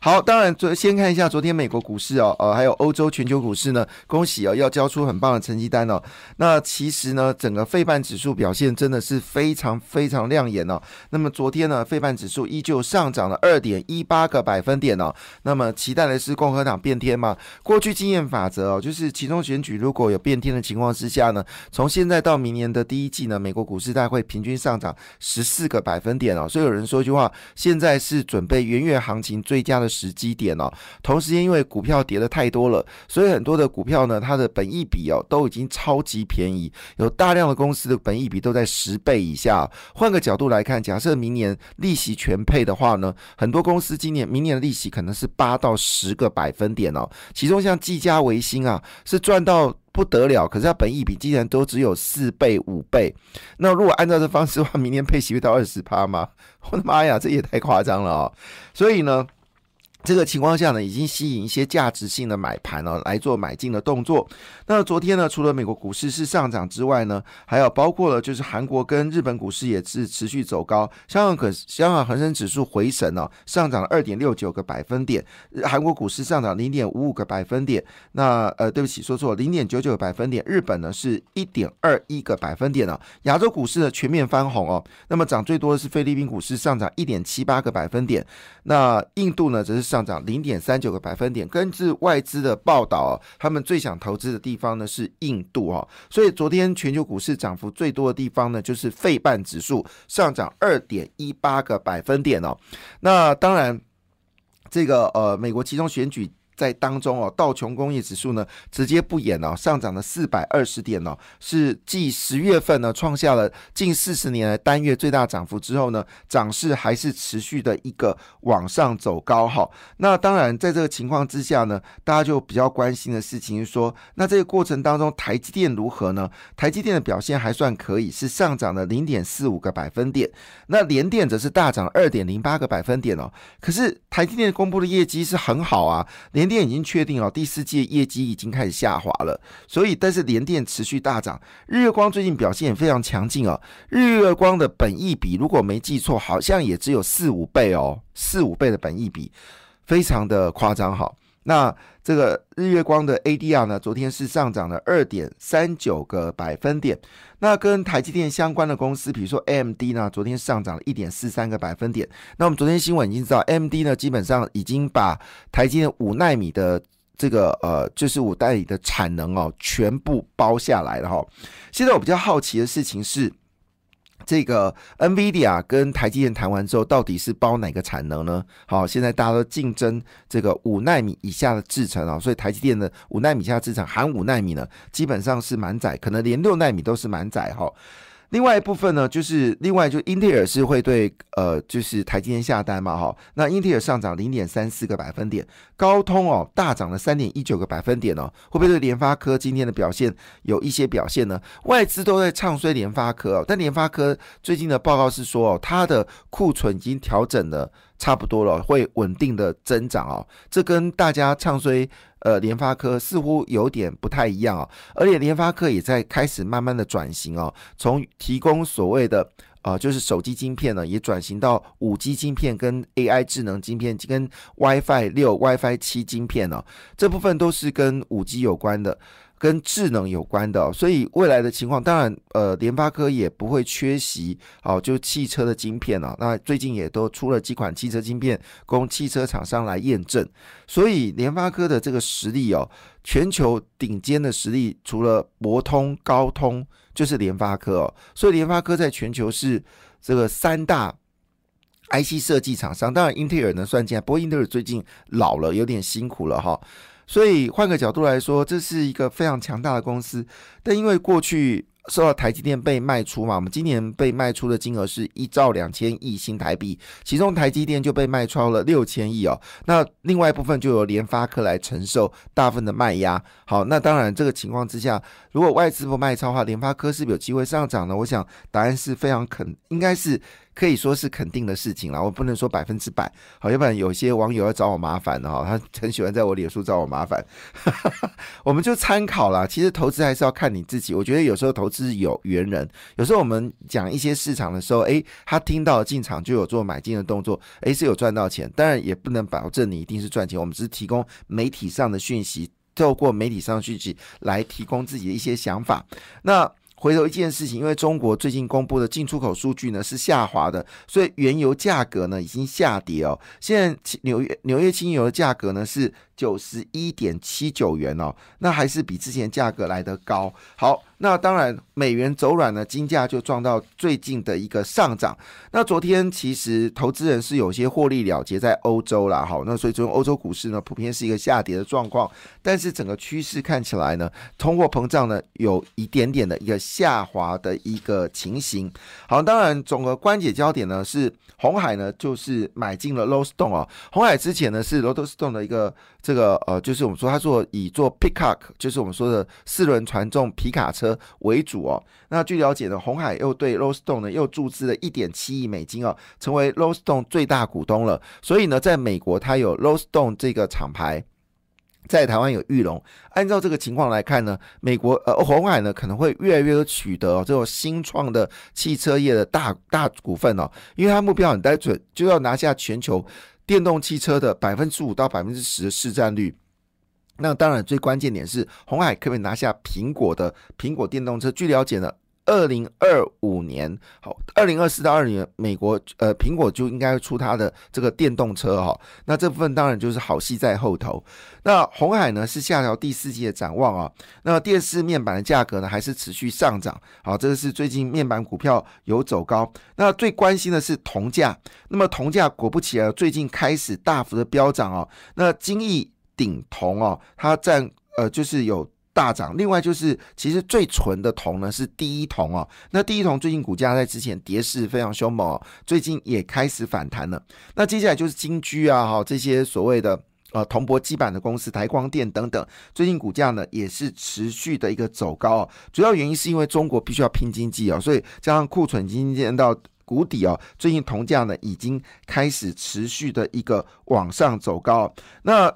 好，当然昨先看一下昨天美国股市哦，呃，还有欧洲全球股市呢，恭喜哦，要交出很棒的成绩单哦。那其实呢，整个费半指数表现真的是非常非常亮眼哦。那么昨天呢，费半指数依旧上涨了二点一八个百分点哦。那么期待的是共和党变天吗？过去经验法则哦，就是其中选举如果有变天的情况之下呢，从现在到明年的第一季呢，美国股市大概会平均上涨十四个百分点哦。所以有人说一句话，现在是准备元月行情最佳的时机点哦。同时间因为股票跌的太多了，所以很多的股票呢，它的本益比哦都已经超级便宜，有大量的公司的本益比都在十倍以下。换个角度来看，假设明年利息全配的话呢，很多公司今年、明年的利息可能是八到十个百分点哦。其中像技嘉、维新啊，是赚到不得了，可是它本益比竟然都只有四倍、五倍。那如果按照这方式的话，明年配息会到二十趴吗？我的妈呀，这也太夸张了哦！所以呢。这个情况下呢，已经吸引一些价值性的买盘哦来做买进的动作。那昨天呢，除了美国股市是上涨之外呢，还有包括了就是韩国跟日本股市也是持续走高。香港可香港恒生指数回神哦，上涨了二点六九个百分点。韩国股市上涨零点五五个百分点。那呃，对不起，说错，零点九九个百分点。日本呢是一点二一个百分点哦。亚洲股市呢全面翻红哦。那么涨最多的是菲律宾股市上涨一点七八个百分点。那印度呢则是。上涨零点三九个百分点。根据外资的报道，他们最想投资的地方呢是印度哦。所以昨天全球股市涨幅最多的地方呢，就是费半指数上涨二点一八个百分点哦。那当然，这个呃，美国其中选举。在当中哦，道琼工业指数呢直接不演哦，上涨了四百二十点哦，是继十月份呢创下了近四十年来单月最大涨幅之后呢，涨势还是持续的一个往上走高哈。那当然在这个情况之下呢，大家就比较关心的事情是说，那这个过程当中台积电如何呢？台积电的表现还算可以，是上涨了零点四五个百分点，那联电则是大涨二点零八个百分点哦。可是台积电公布的业绩是很好啊，联电已经确定了，第四季业绩已经开始下滑了，所以但是联电持续大涨，日月光最近表现也非常强劲啊。日月光的本益比如果没记错，好像也只有四五倍哦，四五倍的本益比，非常的夸张哈。那这个日月光的 ADR 呢，昨天是上涨了二点三九个百分点。那跟台积电相关的公司，比如说 AMD 呢，昨天上涨了一点四三个百分点。那我们昨天新闻已经知道，AMD 呢基本上已经把台积电五纳米的这个呃，就是五代里的产能哦，全部包下来了哈。现在我比较好奇的事情是。这个 NVIDIA 跟台积电谈完之后，到底是包哪个产能呢？好，现在大家都竞争这个五纳米以下的制程啊，所以台积电的五纳米以下制程含五纳米呢，基本上是满载，可能连六纳米都是满载哈。另外一部分呢，就是另外就英特尔是会对呃，就是台积电下单嘛，哈，那英特尔上涨零点三四个百分点，高通哦大涨了三点一九个百分点哦，会不会对联发科今天的表现有一些表现呢？外资都在唱衰联发科哦，但联发科最近的报告是说哦，它的库存已经调整的。差不多了，会稳定的增长哦。这跟大家唱衰呃联发科似乎有点不太一样哦。而且联发科也在开始慢慢的转型哦，从提供所谓的呃就是手机晶片呢，也转型到五 G 晶片跟 AI 智能晶片，跟 WiFi 六、WiFi 七晶片哦，这部分都是跟五 G 有关的。跟智能有关的，所以未来的情况，当然，呃，联发科也不会缺席，哦，就汽车的晶片啊，那最近也都出了几款汽车晶片供汽车厂商来验证，所以联发科的这个实力哦，全球顶尖的实力，除了博通、高通，就是联发科哦，所以联发科在全球是这个三大 IC 设计厂商，当然英特尔能算进来，不过英特尔最近老了，有点辛苦了哈。所以换个角度来说，这是一个非常强大的公司，但因为过去受到台积电被卖出嘛，我们今年被卖出的金额是一兆两千亿新台币，其中台积电就被卖超了六千亿哦。那另外一部分就由联发科来承受大部分的卖压。好，那当然这个情况之下，如果外资不卖超的话，联发科是不是有机会上涨呢？我想答案是非常肯，应该是可以说是肯定的事情了，我不能说百分之百，好，要不然有些网友要找我麻烦的哈，他很喜欢在我脸书找我麻烦，我们就参考了。其实投资还是要看你自己，我觉得有时候投资有缘人，有时候我们讲一些市场的时候，诶，他听到进场就有做买进的动作，诶，是有赚到钱，当然也不能保证你一定是赚钱，我们只是提供媒体上的讯息，透过媒体上的讯息来提供自己的一些想法，那。回头一件事情，因为中国最近公布的进出口数据呢是下滑的，所以原油价格呢已经下跌哦。现在纽约纽约轻油的价格呢是。九十一点七九元哦，那还是比之前价格来得高。好，那当然美元走软呢，金价就撞到最近的一个上涨。那昨天其实投资人是有些获利了结在欧洲啦，好，那所以昨天欧洲股市呢普遍是一个下跌的状况。但是整个趋势看起来呢，通货膨胀呢有一点点的一个下滑的一个情形。好，当然总的关节焦点呢是红海呢就是买进了 Lowstone 啊，红海之前呢是 Lowstone 的一个。这个呃，就是我们说他做以做 pickup，就是我们说的四轮传动皮卡车为主哦。那据了解呢，红海又对 Lowstone 呢又注资了一点七亿美金哦，成为 Lowstone 最大股东了。所以呢，在美国它有 Lowstone 这个厂牌，在台湾有玉龙。按照这个情况来看呢，美国呃红海呢可能会越来越取得这种新创的汽车业的大大股份哦，因为它目标很单纯，就要拿下全球。电动汽车的百分之五到百分之十的市占率，那当然最关键点是红海可不可以拿下苹果的苹果电动车？据了解呢，二零二五年，好，二零二四到二零年，美国呃苹果就应该出它的这个电动车哈。那这部分当然就是好戏在后头。那红海呢是下调第四季的展望啊。那电视面板的价格呢还是持续上涨，好，这个是最近面板股票有走高。那最关心的是铜价，那么铜价果不其然，最近开始大幅的飙涨哦。那金益鼎铜哦，它占呃就是有。大涨，另外就是其实最纯的铜呢是第一铜哦，那第一铜最近股价在之前跌势非常凶猛哦，最近也开始反弹了。那接下来就是金居啊哈这些所谓的呃铜箔基板的公司，台光电等等，最近股价呢也是持续的一个走高哦。主要原因是因为中国必须要拼经济哦，所以加上库存已经见到谷底哦，最近铜价呢已经开始持续的一个往上走高。那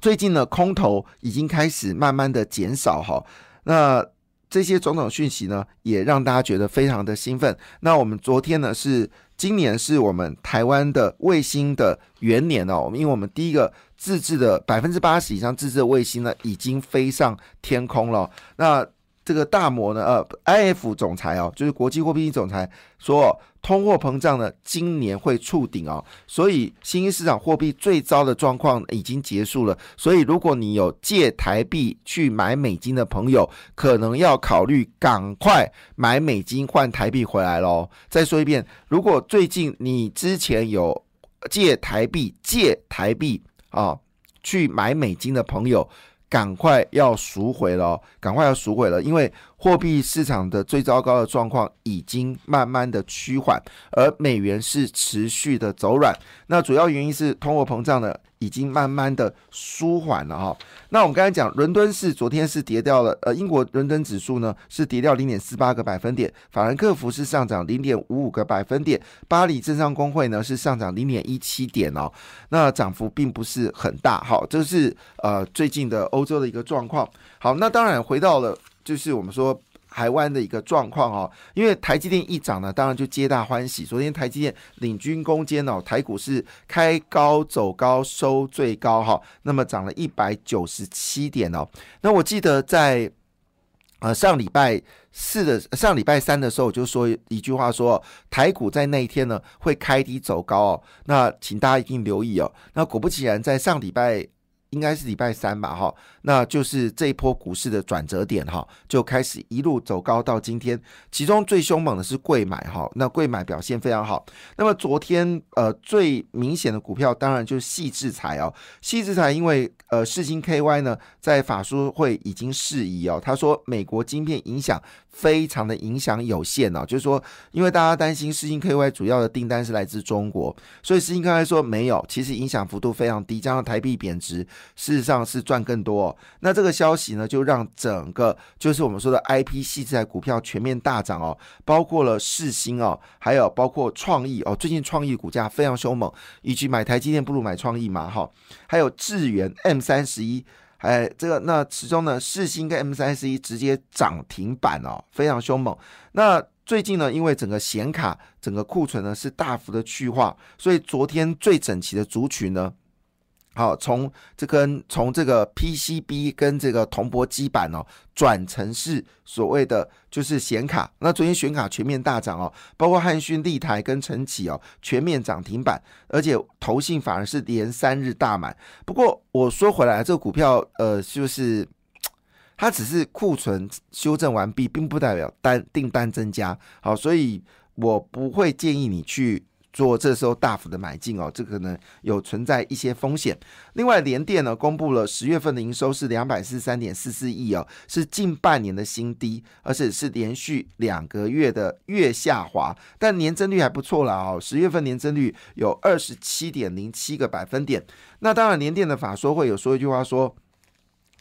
最近呢，空头已经开始慢慢的减少哈，那这些种种讯息呢，也让大家觉得非常的兴奋。那我们昨天呢，是今年是我们台湾的卫星的元年哦，因为我们第一个自制的百分之八十以上自制的卫星呢，已经飞上天空了。那这个大摩呢，呃，I F 总裁哦，就是国际货币总裁说，通货膨胀呢今年会触顶哦，所以新兴市场货币最糟的状况已经结束了。所以如果你有借台币去买美金的朋友，可能要考虑赶快买美金换台币回来喽。再说一遍，如果最近你之前有借台币借台币啊去买美金的朋友。赶快要赎回了，赶快要赎回了，因为货币市场的最糟糕的状况已经慢慢的趋缓，而美元是持续的走软。那主要原因是通货膨胀呢已经慢慢的舒缓了哈。那我们刚才讲，伦敦市昨天是跌掉了，呃，英国伦敦指数呢是跌掉零点四八个百分点，法兰克福是上涨零点五五个百分点，巴黎证商工会呢是上涨零点一七点哦，那涨幅并不是很大。好，这是呃最近的欧洲的一个状况。好，那当然回到了就是我们说。台湾的一个状况哦，因为台积电一涨呢，当然就皆大欢喜。昨天台积电领军攻坚哦，台股是开高走高收最高哈，那么涨了一百九十七点哦。那我记得在呃上礼拜四的上礼拜三的时候，我就说一句话说，台股在那一天呢会开低走高哦，那请大家一定留意哦。那果不其然，在上礼拜。应该是礼拜三吧，哈，那就是这一波股市的转折点，哈，就开始一路走高到今天。其中最凶猛的是贵买，哈，那贵买表现非常好。那么昨天，呃，最明显的股票当然就是细制材哦，细制材因为呃，世金 KY 呢在法说会已经释疑哦，他说美国晶片影响。非常的影响有限哦，就是说，因为大家担心世星 KY 主要的订单是来自中国，所以世星 KY 说没有，其实影响幅度非常低，加上台币贬值，事实上是赚更多。那这个消息呢，就让整个就是我们说的 I P 系这台股票全面大涨哦，包括了世新哦，还有包括创意哦，最近创意股价非常凶猛，以及买台积电不如买创意嘛哈，还有智源 M 三十一。哎，这个那其中呢，世星跟 M 三 C 直接涨停板哦，非常凶猛。那最近呢，因为整个显卡整个库存呢是大幅的去化，所以昨天最整齐的族群呢。好，从这根从这个 PCB 跟这个铜箔基板哦，转成是所谓的就是显卡。那昨天显卡全面大涨哦，包括汉讯、立台跟晨起哦，全面涨停板，而且投信反而是连三日大买。不过我说回来，这个股票呃，就是它只是库存修正完毕，并不代表单订单增加。好，所以我不会建议你去。做这时候大幅的买进哦，这可能有存在一些风险。另外，联电呢公布了十月份的营收是两百四十三点四四亿哦，是近半年的新低，而且是连续两个月的月下滑，但年增率还不错了哦。十月份年增率有二十七点零七个百分点。那当然，联电的法说会有说一句话说。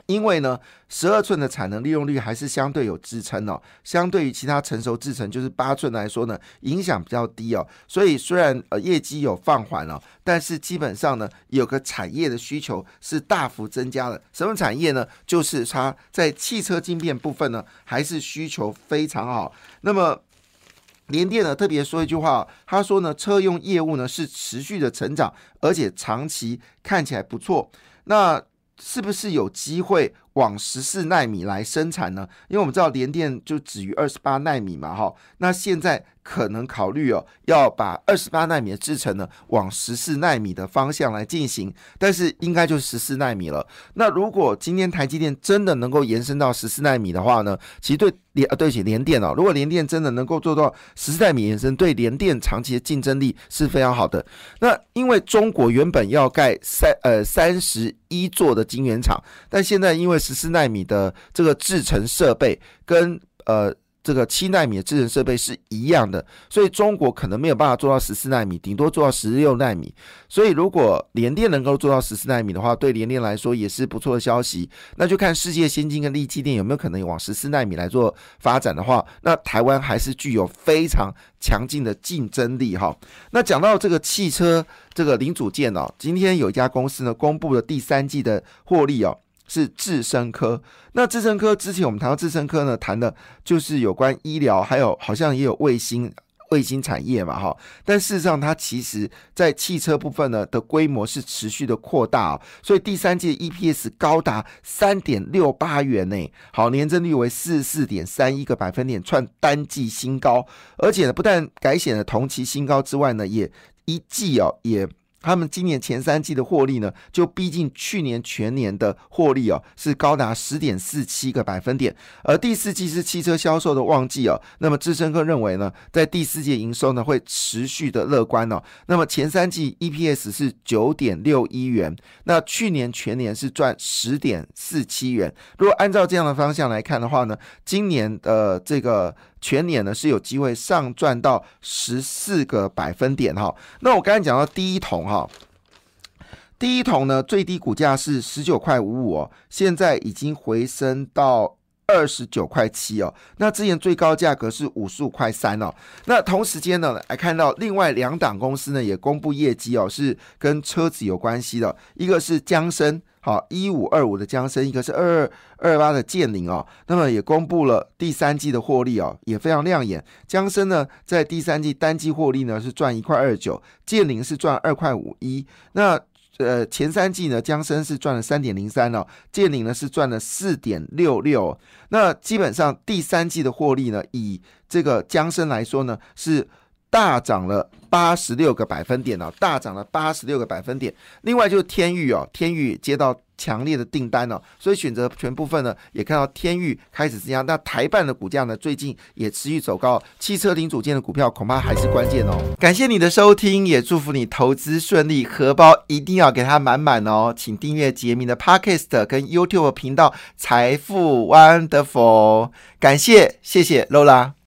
因为呢，十二寸的产能利用率还是相对有支撑哦，相对于其他成熟制程，就是八寸来说呢，影响比较低哦。所以虽然呃业绩有放缓了，但是基本上呢，有个产业的需求是大幅增加的。什么产业呢？就是它在汽车晶片部分呢，还是需求非常好。那么联电呢特别说一句话，他说呢，车用业务呢是持续的成长，而且长期看起来不错。那是不是有机会往十四纳米来生产呢？因为我们知道联电就止于二十八纳米嘛，哈。那现在可能考虑哦，要把二十八纳米的制程呢往十四纳米的方向来进行，但是应该就是十四纳米了。那如果今天台积电真的能够延伸到十四纳米的话呢，其实对联啊对不起联电哦，如果联电真的能够做到十四纳米延伸，对联电长期的竞争力是非常好的。那因为中国原本要盖三呃三十。一座的晶圆厂，但现在因为十四纳米的这个制程设备跟呃。这个七纳米的制程设备是一样的，所以中国可能没有办法做到十四纳米，顶多做到十六纳米。所以如果联电能够做到十四纳米的话，对联电来说也是不错的消息。那就看世界先进跟立基电有没有可能往十四纳米来做发展的话，那台湾还是具有非常强劲的竞争力哈。那讲到这个汽车这个零组件哦，今天有一家公司呢公布了第三季的获利哦。是智深科，那智深科之前我们谈到智深科呢，谈的就是有关医疗，还有好像也有卫星卫星产业嘛，哈。但事实上，它其实在汽车部分呢的规模是持续的扩大，所以第三季的 EPS 高达三点六八元呢，好，年增率为四十四点三一个百分点，创单季新高，而且呢，不但改写了同期新高之外呢，也一季哦也。他们今年前三季的获利呢，就逼近去年全年的获利哦，是高达十点四七个百分点。而第四季是汽车销售的旺季哦，那么资深哥认为呢，在第四季营收呢会持续的乐观哦。那么前三季 EPS 是九点六一元，那去年全年是赚十点四七元。如果按照这样的方向来看的话呢，今年的这个。全年呢是有机会上赚到十四个百分点哈。那我刚才讲到第一桶哈，第一桶呢最低股价是十九块五五哦，现在已经回升到二十九块七哦。那之前最高价格是五十五块三哦。那同时间呢，来看到另外两档公司呢也公布业绩哦，是跟车子有关系的，一个是江森。好，一五二五的江森，一个是二二二八的建林哦，那么也公布了第三季的获利哦，也非常亮眼。江森呢，在第三季单季获利呢是赚一块二九，建林是赚二块五一。那呃前三季呢，江森是赚了三点零三哦，建岭呢是赚了四点六六。那基本上第三季的获利呢，以这个江森来说呢，是大涨了。八十六个百分点哦，大涨了八十六个百分点。另外就是天域哦，天域接到强烈的订单哦，所以选择权部分呢也看到天域开始增加。那台办的股价呢最近也持续走高，汽车零组件的股票恐怕还是关键哦。感谢你的收听，也祝福你投资顺利，荷包一定要给它满满哦。请订阅杰明的 Podcast 跟 YouTube 频道财富 Wonderful，感谢谢谢 Lola。